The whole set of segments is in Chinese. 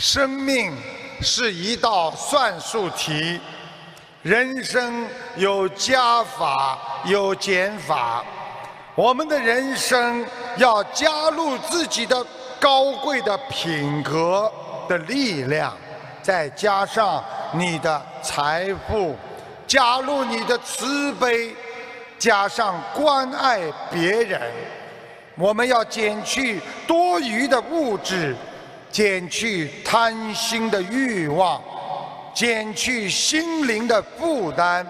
生命是一道算术题，人生有加法有减法。我们的人生要加入自己的高贵的品格的力量，再加上你的财富，加入你的慈悲，加上关爱别人。我们要减去多余的物质，减去贪心的欲望，减去心灵的负担，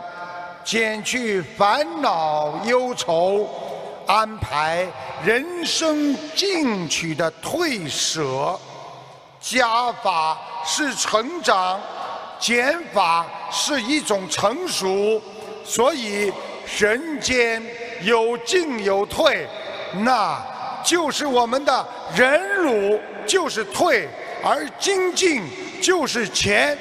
减去烦恼忧愁，安排人生进取的退舍。加法是成长，减法是一种成熟，所以人间有进有退。那就是我们的忍辱就是退，而精进就是前。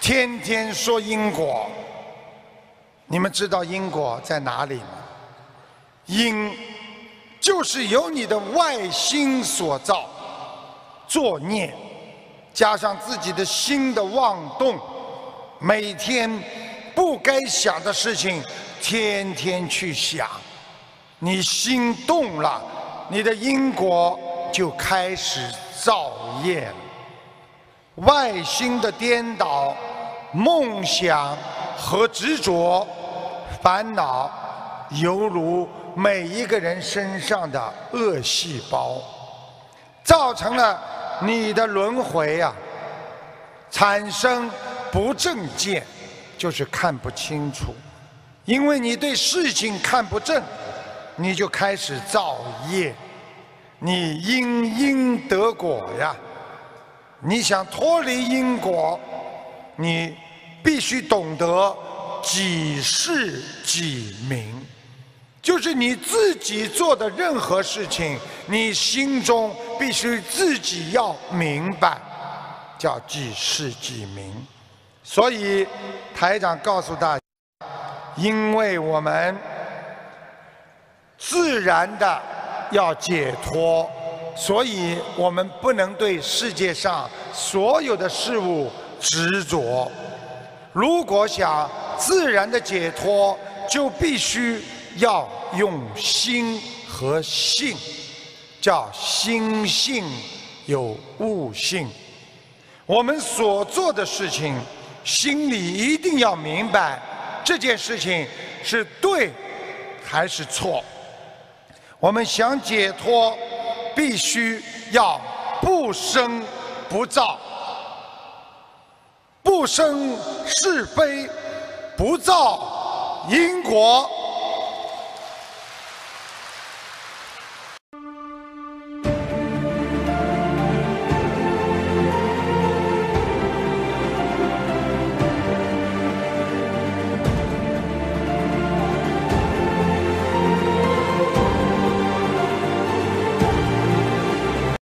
天天说因果，你们知道因果在哪里吗？因就是由你的外心所造，作孽，加上自己的心的妄动，每天。该想的事情，天天去想，你心动了，你的因果就开始造业了。外心的颠倒，梦想和执着，烦恼，犹如每一个人身上的恶细胞，造成了你的轮回啊，产生不正见。就是看不清楚，因为你对事情看不正，你就开始造业，你因因得果呀。你想脱离因果，你必须懂得几世几明，就是你自己做的任何事情，你心中必须自己要明白，叫几世几明。所以，台长告诉大家，因为我们自然的要解脱，所以我们不能对世界上所有的事物执着。如果想自然的解脱，就必须要用心和性，叫心性有悟性。我们所做的事情。心里一定要明白这件事情是对还是错。我们想解脱，必须要不生不造，不生是非，不造因果。